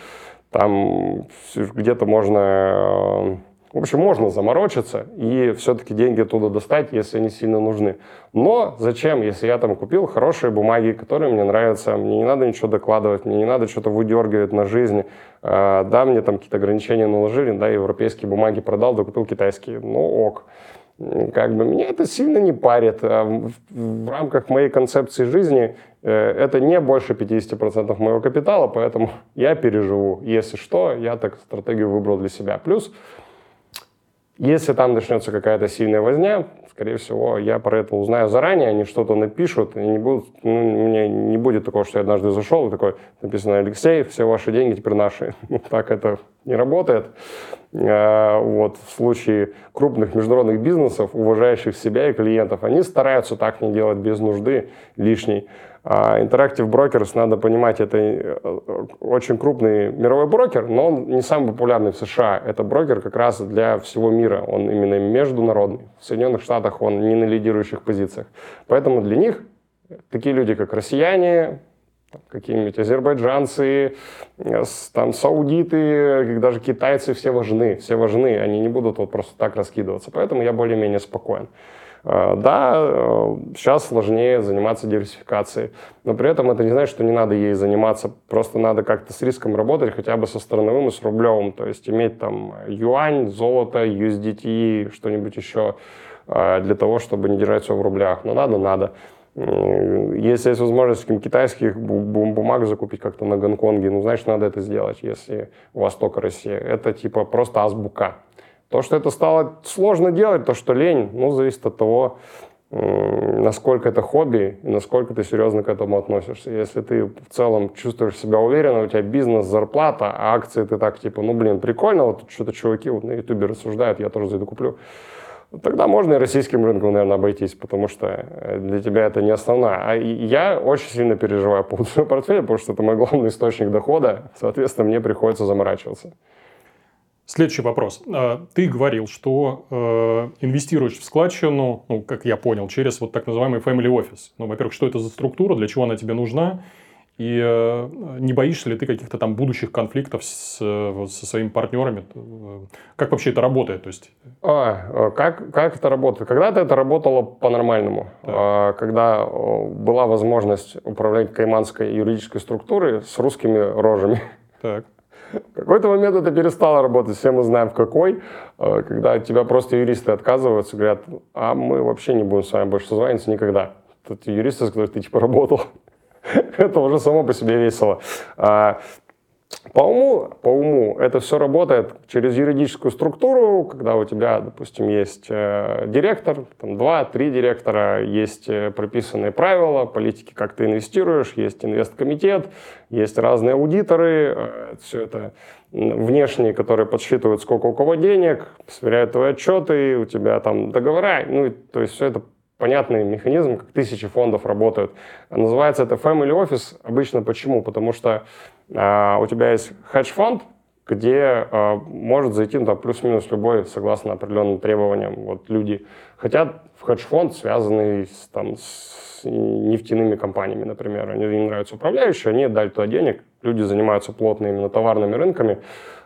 Там где-то можно в общем, можно заморочиться и все-таки деньги оттуда достать, если они сильно нужны. Но зачем, если я там купил хорошие бумаги, которые мне нравятся, мне не надо ничего докладывать, мне не надо что-то выдергивать на жизнь. А, да, мне там какие-то ограничения наложили, да, европейские бумаги продал, да купил китайские. Ну ок. как бы меня это сильно не парит. А в, в рамках моей концепции жизни э, это не больше 50% моего капитала, поэтому [LAUGHS] я переживу. Если что, я так стратегию выбрал для себя. Плюс, если там начнется какая-то сильная возня, скорее всего, я про это узнаю заранее, они что-то напишут, и не будут, ну, меня не будет такого, что я однажды зашел, и такой, написано, Алексей, все ваши деньги теперь наши. [LAUGHS] Так это не работает. А, вот, в случае крупных международных бизнесов, уважающих себя и клиентов, они стараются так не делать без нужды лишней. А Interactive Brokers, надо понимать, это э, очень крупный мировой брокер, но он не самый популярный в США. Это брокер как раз для всего мира. Он именно международный. В Соединенных Штатах он не на лидирующих позициях. Поэтому для них такие люди, как россияне, какие-нибудь азербайджанцы, э, там саудиты, даже китайцы, все важны, все важны, они не будут вот просто так раскидываться. Поэтому я более-менее спокоен. Э, да, сейчас э, сложнее заниматься диверсификацией, но при этом это не значит, что не надо ей заниматься, просто надо как-то с риском работать, хотя бы со страновым и с рублевым, то есть иметь там юань, золото, USDT, что-нибудь еще для того, чтобы не держать все в рублях. Но надо, надо. Если есть возможность китайских бумаг закупить как-то на Гонконге, ну, значит, надо это сделать, если у вас только Россия. Это типа просто азбука. То, что это стало сложно делать, то, что лень, ну, зависит от того, насколько это хобби и насколько ты серьезно к этому относишься. Если ты в целом чувствуешь себя уверенно, у тебя бизнес, зарплата, а акции ты так типа, ну, блин, прикольно, вот что-то чуваки вот на ютубе рассуждают, я тоже зайду куплю тогда можно и российским рынком, наверное, обойтись, потому что э, для тебя это не основная. А я очень сильно переживаю по поводу портфеля, потому что это мой главный источник дохода, соответственно, мне приходится заморачиваться. Следующий вопрос. А, ты говорил, что э, инвестируешь в складчину, ну, как я понял, через вот так называемый family office. Ну, во-первых, что это за структура, для чего она тебе нужна, и э, не боишься ли ты каких-то там будущих конфликтов с, э, со своими партнерами? Как вообще это работает? То есть... а, как, как это работает? Когда-то это работало по-нормальному. А, когда была возможность управлять кайманской юридической структурой с русскими рожами. Так. В какой-то момент это перестало работать, все мы знаем в какой, когда тебя просто юристы отказываются, говорят, а мы вообще не будем с вами больше созваниваться никогда. Это юристы, с которыми ты типа работал. [LAUGHS] это уже само по себе весело. По уму, по уму это все работает через юридическую структуру, когда у тебя, допустим, есть э, директор, там два-три директора, есть э, прописанные правила, политики, как ты инвестируешь, есть инвесткомитет, есть разные аудиторы, э, все это внешние, которые подсчитывают, сколько у кого денег, сверяют твои отчеты, у тебя там договора, ну, то есть все это понятный механизм, как тысячи фондов работают. Называется это Family Office. Обычно почему? Потому что э, у тебя есть хедж-фонд, где э, может зайти ну, плюс-минус любой, согласно определенным требованиям. Вот люди хотят в хедж-фонд, связанный с, там, с нефтяными компаниями, например. Они им нравятся управляющие, они дали туда денег, люди занимаются плотно именно товарными рынками,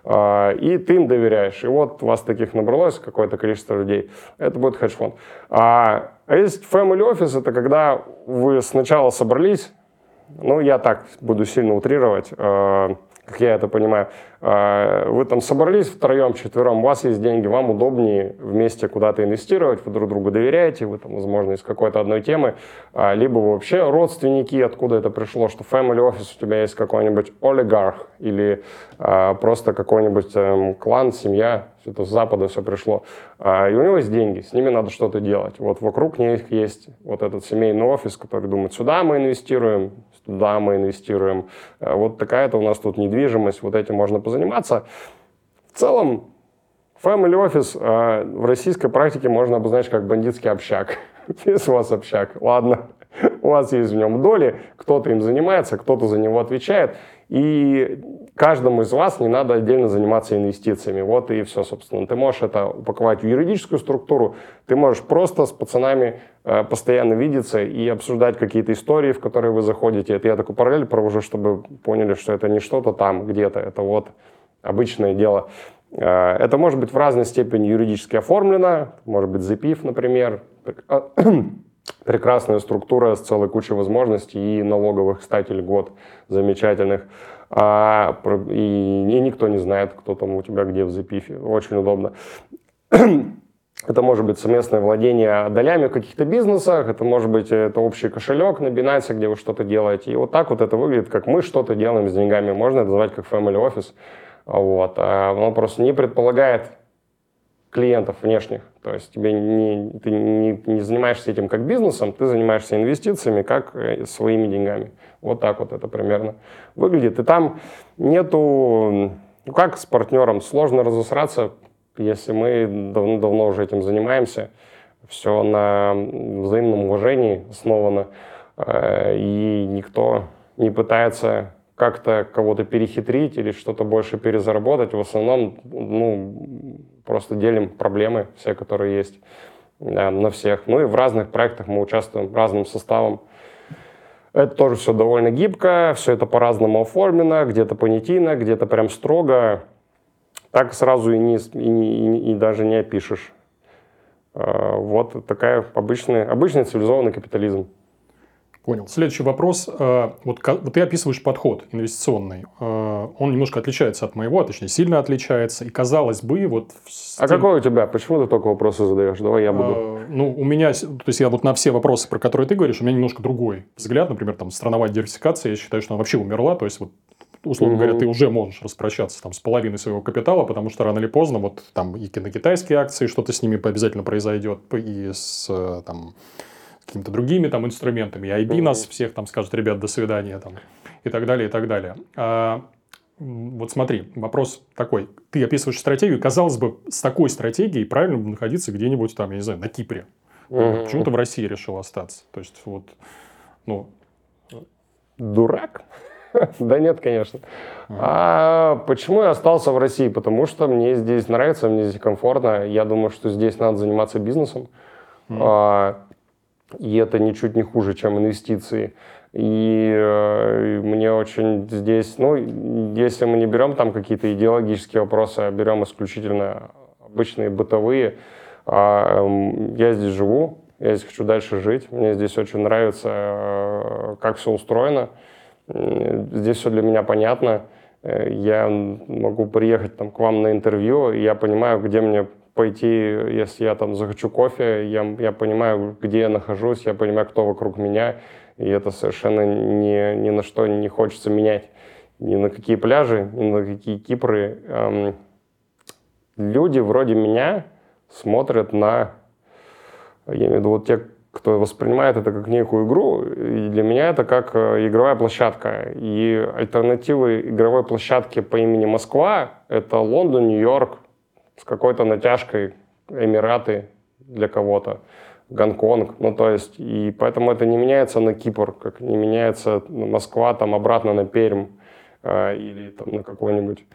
э, и ты им доверяешь. И вот вас таких набралось какое-то количество людей. Это будет хедж-фонд. А а есть family office, это когда вы сначала собрались, ну, я так буду сильно утрировать, э, как я это понимаю, э, вы там собрались втроем, четвером, у вас есть деньги, вам удобнее вместе куда-то инвестировать, вы друг другу доверяете, вы там, возможно, из какой-то одной темы, э, либо вообще родственники, откуда это пришло, что family office у тебя есть какой-нибудь олигарх или просто какой-нибудь э, клан, семья, это с Запада все пришло, э, и у него есть деньги, с ними надо что-то делать. Вот вокруг них есть вот этот семейный офис, который думает, сюда мы инвестируем, туда мы инвестируем. Э, вот такая-то у нас тут недвижимость, вот этим можно позаниматься. В целом, Family Office э, в российской практике можно обозначить как бандитский общак. [LAUGHS] Есть у вас общак, ладно, [LAUGHS] у вас есть в нем доли, кто-то им занимается, кто-то за него отвечает, и каждому из вас не надо отдельно заниматься инвестициями. Вот и все, собственно. Ты можешь это упаковать в юридическую структуру, ты можешь просто с пацанами э, постоянно видеться и обсуждать какие-то истории, в которые вы заходите. Это я такую параллель провожу, чтобы поняли, что это не что-то там где-то, это вот обычное дело. Э, это может быть в разной степени юридически оформлено, может быть запив, например, [CLEARS THROAT] прекрасная структура с целой кучей возможностей и налоговых, кстати, льгот замечательных. А, и, и никто не знает, кто там у тебя где в запифе. Очень удобно. [CLEARS THROAT] Это может быть совместное владение долями в каких-то бизнесах, это может быть это общий кошелек на Binance, где вы что-то делаете. И вот так вот это выглядит, как мы что-то делаем с деньгами. Можно это назвать как family office. Вот. А оно просто не предполагает клиентов внешних. То есть тебе не, ты не, не занимаешься этим как бизнесом, ты занимаешься инвестициями как э, своими деньгами. Вот так вот это примерно выглядит. И там нету, ну как с партнером, сложно разосраться, если мы давно, давно уже этим занимаемся. Все на взаимном уважении основано, э, и никто не пытается как-то кого-то перехитрить или что-то больше перезаработать. В основном, ну, просто делим проблемы все, которые есть да, на всех. Ну и в разных проектах мы участвуем разным составом. Это тоже все довольно гибко, все это по-разному оформлено, где-то понятийно, где-то прям строго. Так сразу и, не, и, и, и даже не опишешь. А, вот такая обычный, обычный цивилизованный капитализм. Понял. Следующий вопрос. Э, вот, вот ты описываешь подход инвестиционный. Э, он немножко отличается от моего, а точнее сильно отличается. И казалось бы, вот... А тем... какой у тебя? Почему ты только вопросы задаешь? Давай я буду. Э, ну, у меня, то есть я вот на все вопросы, про которые ты говоришь, у меня немножко другой взгляд. Например, там страновая диверсификация, я считаю, что она вообще умерла. То есть вот условно угу. говоря, ты уже можешь распрощаться там, с половиной своего капитала, потому что рано или поздно вот там и на китайские акции что-то с ними обязательно произойдет, и с там, какими-то другими там инструментами, и IB нас всех там скажет, ребят, до свидания, там, и так далее, и так далее. А, вот смотри, вопрос такой. Ты описываешь стратегию, казалось бы, с такой стратегией правильно бы находиться где-нибудь там, я не знаю, на Кипре. Mm-hmm. Почему ты в России решил остаться? То есть, вот, ну... Дурак? [LAUGHS] Да нет, конечно. А почему я остался в России? Потому что мне здесь нравится, мне здесь комфортно. Я думаю, что здесь надо заниматься бизнесом. И это ничуть не хуже, чем инвестиции. И э, мне очень здесь, ну, если мы не берем там какие-то идеологические вопросы, а берем исключительно обычные бытовые, а, э, я здесь живу, я здесь хочу дальше жить, мне здесь очень нравится, э, как все устроено, здесь все для меня понятно, э, я могу приехать там, к вам на интервью, и я понимаю, где мне пойти, если я там захочу кофе, я, я понимаю, где я нахожусь, я понимаю, кто вокруг меня, и это совершенно ни, ни на что не хочется менять. Ни на какие пляжи, ни на какие Кипры. Эм, люди вроде меня смотрят на, я имею в виду, вот те, кто воспринимает это как некую игру, и для меня это как э, игровая площадка. И альтернативы игровой площадки по имени Москва — это Лондон, Нью-Йорк, с какой-то натяжкой Эмираты для кого-то, Гонконг, ну то есть, и поэтому это не меняется на Кипр, как не меняется Москва там обратно на Пермь э, или там на какой-нибудь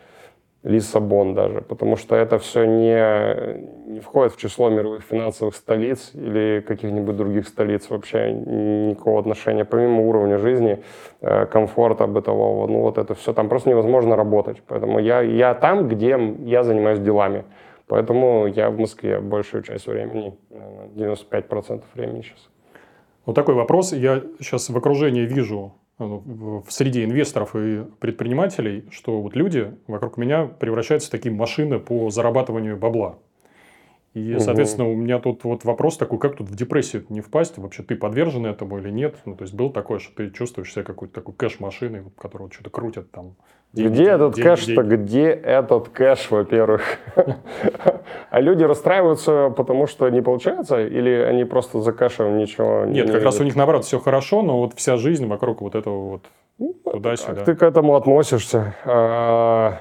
Лиссабон даже, потому что это все не, не входит в число мировых финансовых столиц или каких-нибудь других столиц. Вообще никакого отношения, помимо уровня жизни, э, комфорта бытового, ну вот это все там просто невозможно работать. Поэтому я, я там, где я занимаюсь делами. Поэтому я в Москве большую часть времени, 95% времени сейчас. Вот такой вопрос. Я сейчас в окружении вижу Э, в среде инвесторов и предпринимателей, что вот люди вокруг меня превращаются в такие машины по зарабатыванию бабла. И, соответственно, у меня тут вот вопрос такой, как тут в депрессию не впасть? Вообще ты подвержен этому или нет? Ну, то есть, был такое, что ты чувствуешь себя какой-то такой кэш-машиной, которую что-то крутят там. Деньги, где этот кэш-то? Где этот кэш, во-первых? [LAUGHS] А люди расстраиваются, потому что не получается? Или они просто за кэшем ничего не Нет, как раз у них, наоборот, все хорошо, но вот вся жизнь вокруг вот этого вот ну, туда-сюда. Ты к этому относишься? А,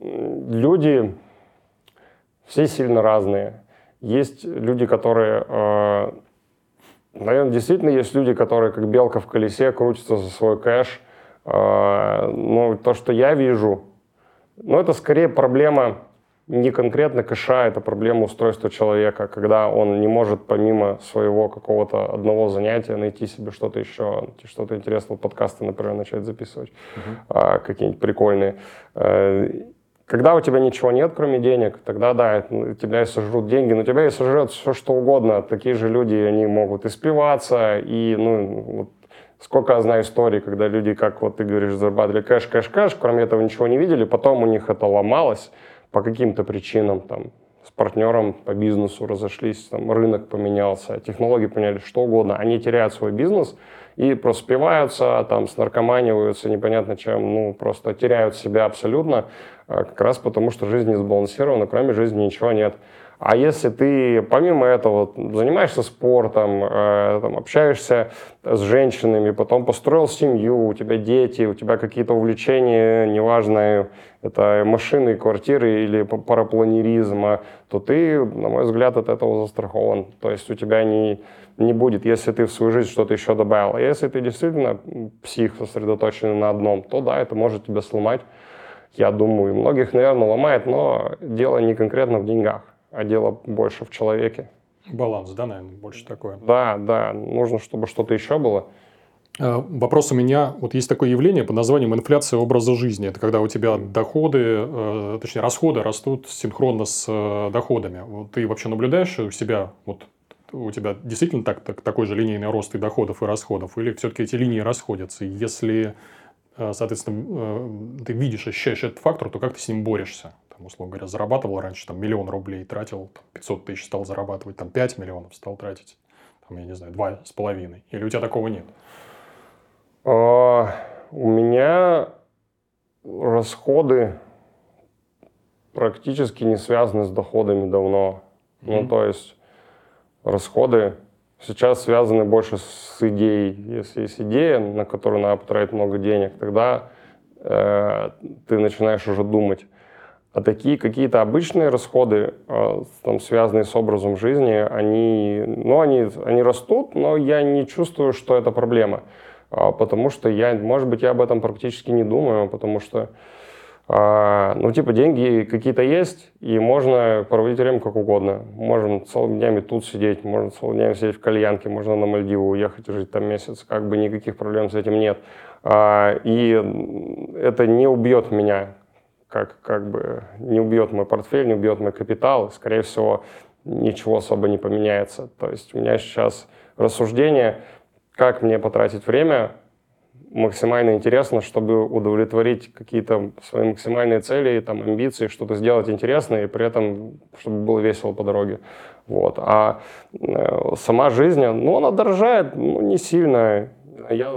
люди все сильно разные. Есть люди, которые... Э, наверное, действительно есть люди, которые как белка в колесе крутятся за свой кэш. Э, но то, что я вижу, ну, это скорее проблема не конкретно кэша, это проблема устройства человека, когда он не может помимо своего какого-то одного занятия найти себе что-то еще, что-то интересное, подкасты, например, начать записывать, uh-huh. какие-нибудь прикольные. Когда у тебя ничего нет, кроме денег, тогда да, тебя и сожрут деньги, но тебя и сожрет все что угодно. Такие же люди, они могут испиваться, и, ну, вот, сколько я знаю историй, когда люди, как вот ты говоришь, зарабатывали кэш, кэш, кэш, кроме этого ничего не видели, потом у них это ломалось по каким-то причинам, там, партнером по бизнесу разошлись, там рынок поменялся, технологии поменялись, что угодно. Они теряют свой бизнес и проспеваются, там снаркоманиваются, непонятно чем, ну, просто теряют себя абсолютно, как раз потому, что жизнь не сбалансирована, кроме жизни ничего нет. А если ты помимо этого занимаешься спортом, э, там, общаешься с женщинами, потом построил семью, у тебя дети, у тебя какие-то увлечения, неважно, это машины, квартиры или парапланеризма, то ты, на мой взгляд, от этого застрахован. То есть у тебя не, не будет, если ты в свою жизнь что-то еще добавил. А если ты действительно псих, сосредоточенный на одном, то да, это может тебя сломать. Я думаю, многих, наверное, ломает, но дело не конкретно в деньгах а дело больше в человеке. Баланс, да, наверное, больше такое. Да, да, нужно, чтобы что-то еще было. А, вопрос у меня, вот есть такое явление под названием инфляция образа жизни. Это когда у тебя доходы, э, точнее расходы растут синхронно с э, доходами. Вот ты вообще наблюдаешь у себя, вот у тебя действительно так, так, такой же линейный рост и доходов, и расходов? Или все-таки эти линии расходятся? Если, соответственно, ты видишь, ощущаешь этот фактор, то как ты с ним борешься? там, условно говоря, зарабатывал раньше там, миллион рублей, тратил там, 500 тысяч, стал зарабатывать там, 5 миллионов, стал тратить, там, я не знаю, два с половиной. Или у тебя такого нет? А, у меня расходы практически не связаны с доходами давно. Mm-hmm. Ну, то есть расходы сейчас связаны больше с идеей. Если есть идея, на которую надо потратить много денег, тогда э, ты начинаешь уже думать. А такие какие-то обычные расходы, а, там, связанные с образом жизни, они, ну, они, они растут, но я не чувствую, что это проблема. А, потому что я, может быть, я об этом практически не думаю, потому что, а, ну, типа, деньги какие-то есть, и можно проводить время как угодно. Можем целыми днями тут сидеть, можно целыми днями сидеть в кальянке, можно на Мальдивы уехать и жить там месяц. Как бы никаких проблем с этим нет. И это не убьет меня как, как бы не убьет мой портфель, не убьет мой капитал, скорее всего, ничего особо не поменяется. То есть у меня сейчас рассуждение, как мне потратить время максимально интересно, чтобы удовлетворить какие-то свои максимальные цели, там, амбиции, что-то сделать интересное, и при этом, чтобы было весело по дороге. Вот. А э, сама жизнь, ну, она дорожает, ну, не сильно. Я,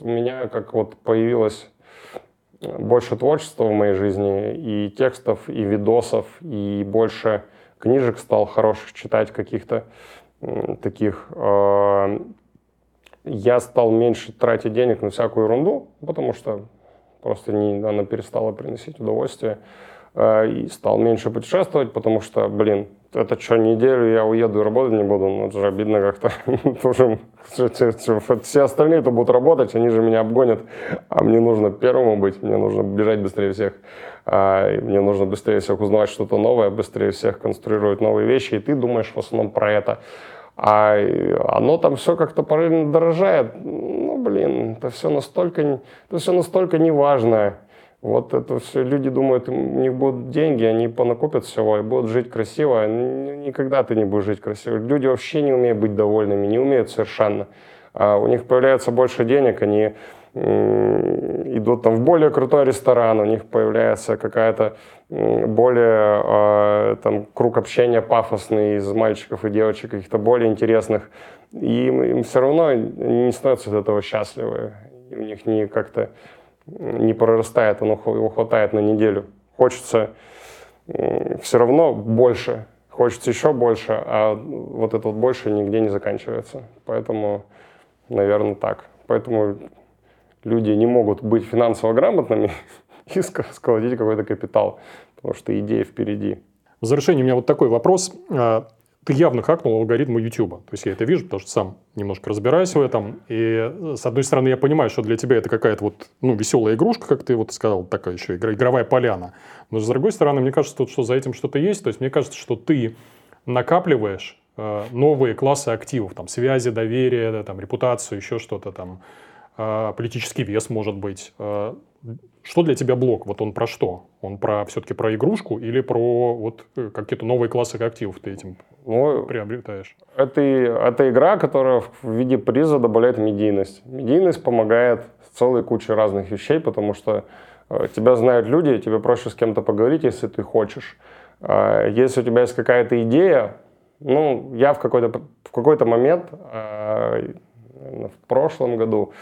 у меня как вот появилась больше творчества в моей жизни, и текстов, и видосов, и больше книжек стал хороших читать каких-то таких. А, я стал меньше тратить денег на всякую ерунду, потому что просто не, она перестала приносить удовольствие. А, и стал меньше путешествовать, потому что, блин, это что, неделю я уеду и работать не буду, ну это же обидно как-то. [LAUGHS] Тоже все остальные-то будут работать, они же меня обгонят, а мне нужно первому быть, мне нужно бежать быстрее всех, а, мне нужно быстрее всех узнавать что-то новое, быстрее всех конструировать новые вещи, и ты думаешь в основном про это. А оно там все как-то параллельно дорожает. Ну, блин, это все настолько, это все настолько неважное. Вот это все люди думают, у них будут деньги, они понакопят всего и будут жить красиво. Никогда ты не будешь жить красиво. Люди вообще не умеют быть довольными, не умеют совершенно. А у них появляется больше денег, они идут там в более крутой ресторан, у них появляется какая-то более э, там круг общения пафосный из мальчиков и девочек, каких-то более интересных. И им, им все равно не становятся от этого счастливы. У них не как-то не прорастает, оно его хватает на неделю. Хочется все равно больше, хочется еще больше, а вот это вот больше нигде не заканчивается. Поэтому, наверное, так. Поэтому люди не могут быть финансово грамотными [LAUGHS] и сколотить какой-то капитал, потому что идея впереди. В завершение у меня вот такой вопрос. А, ты явно хакнул алгоритмы YouTube. То есть я это вижу, потому что сам немножко разбираюсь в этом. И э, с одной стороны, я понимаю, что для тебя это какая-то вот, ну, веселая игрушка, как ты вот сказал, такая еще игровая поляна. Но с другой стороны, мне кажется, что за этим что-то есть. То есть мне кажется, что ты накапливаешь э, новые классы активов, там, связи, доверие, да, там, репутацию, еще что-то там, э, политический вес, может быть. Что для тебя блок? Вот он про что? Он про все-таки про игрушку или про вот э, какие-то новые классы активов ты этим ну, приобретаешь? Это, это игра, которая в виде приза добавляет медийность. Медийность помогает целой куче разных вещей, потому что э, тебя знают люди, тебе проще с кем-то поговорить, если ты хочешь. э, если у тебя есть какая-то идея, ну, я в какой-то в какой-то момент э, в прошлом году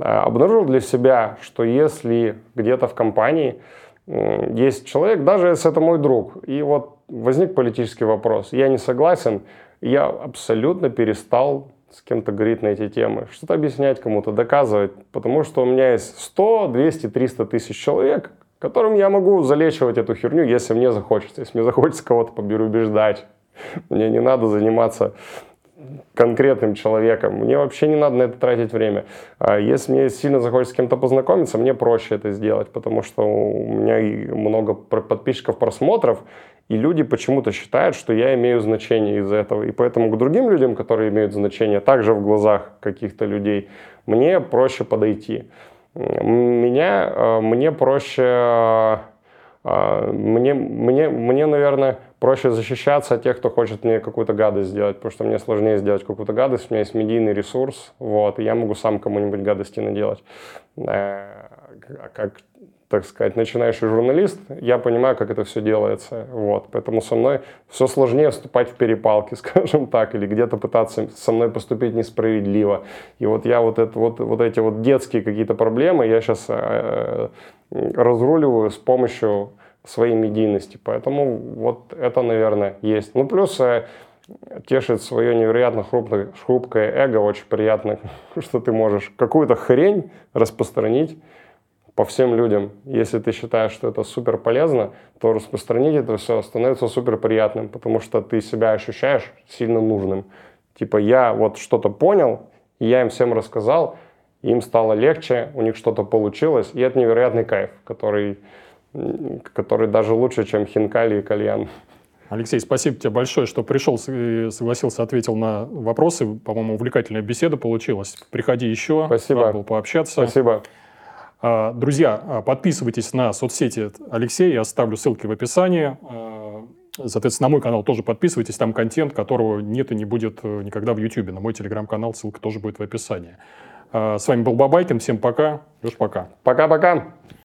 обнаружил для себя, что если где-то в компании э, есть человек, даже если это мой друг, и вот возник политический вопрос, я не согласен, я абсолютно перестал с кем-то говорить на эти темы, что-то объяснять кому-то, доказывать, потому что у меня есть 100, 200, 300 тысяч человек, которым я могу залечивать эту херню, если мне захочется. Если мне захочется кого-то побеждать, мне не надо заниматься конкретным человеком. Мне вообще не надо на это тратить время. А если мне сильно захочется с кем-то познакомиться, мне проще это сделать, потому что у меня много подписчиков, просмотров, и люди почему-то считают, что я имею значение из-за этого. И поэтому к другим людям, которые имеют значение, также в глазах каких-то людей, мне проще подойти. Меня, э, мне проще, э, мне, мне, мне, наверное, проще защищаться от тех, кто хочет мне какую-то гадость сделать, потому что мне сложнее сделать какую-то гадость, у меня есть медийный ресурс, вот, и я могу сам кому-нибудь гадости наделать. Э, а как так сказать, начинающий журналист, я понимаю, как это все делается. Вот. Поэтому со мной все сложнее вступать в перепалки, [LAUGHS] скажем так, или где-то пытаться со мной поступить несправедливо. И вот я вот, это, вот, вот эти вот детские какие-то проблемы, я сейчас э, разруливаю с помощью своей медийности. Поэтому вот это, наверное, есть. Ну, плюс э, тешит свое невероятно хрупкое, хрупкое эго. Очень приятно, [LAUGHS] что ты можешь какую-то хрень распространить по всем людям. Если ты считаешь, что это супер полезно, то распространить это все становится супер приятным, потому что ты себя ощущаешь сильно нужным. Типа я вот что-то понял, я им всем рассказал, им стало легче, у них что-то получилось, и это невероятный кайф, который, который даже лучше, чем хинкали и кальян. Алексей, спасибо тебе большое, что пришел, согласился, ответил на вопросы. По-моему, увлекательная беседа получилась. Приходи еще. Спасибо. Надо было пообщаться. Спасибо. А, друзья, а, подписывайтесь на соцсети Алексея, я оставлю ссылки в описании. А, соответственно, на мой канал тоже подписывайтесь, там контент, которого нет и не будет э, никогда в YouTube. На мой телеграм-канал ссылка тоже будет в описании. С вами был Бабайкин, всем пока. Леш, пока. Пока-пока.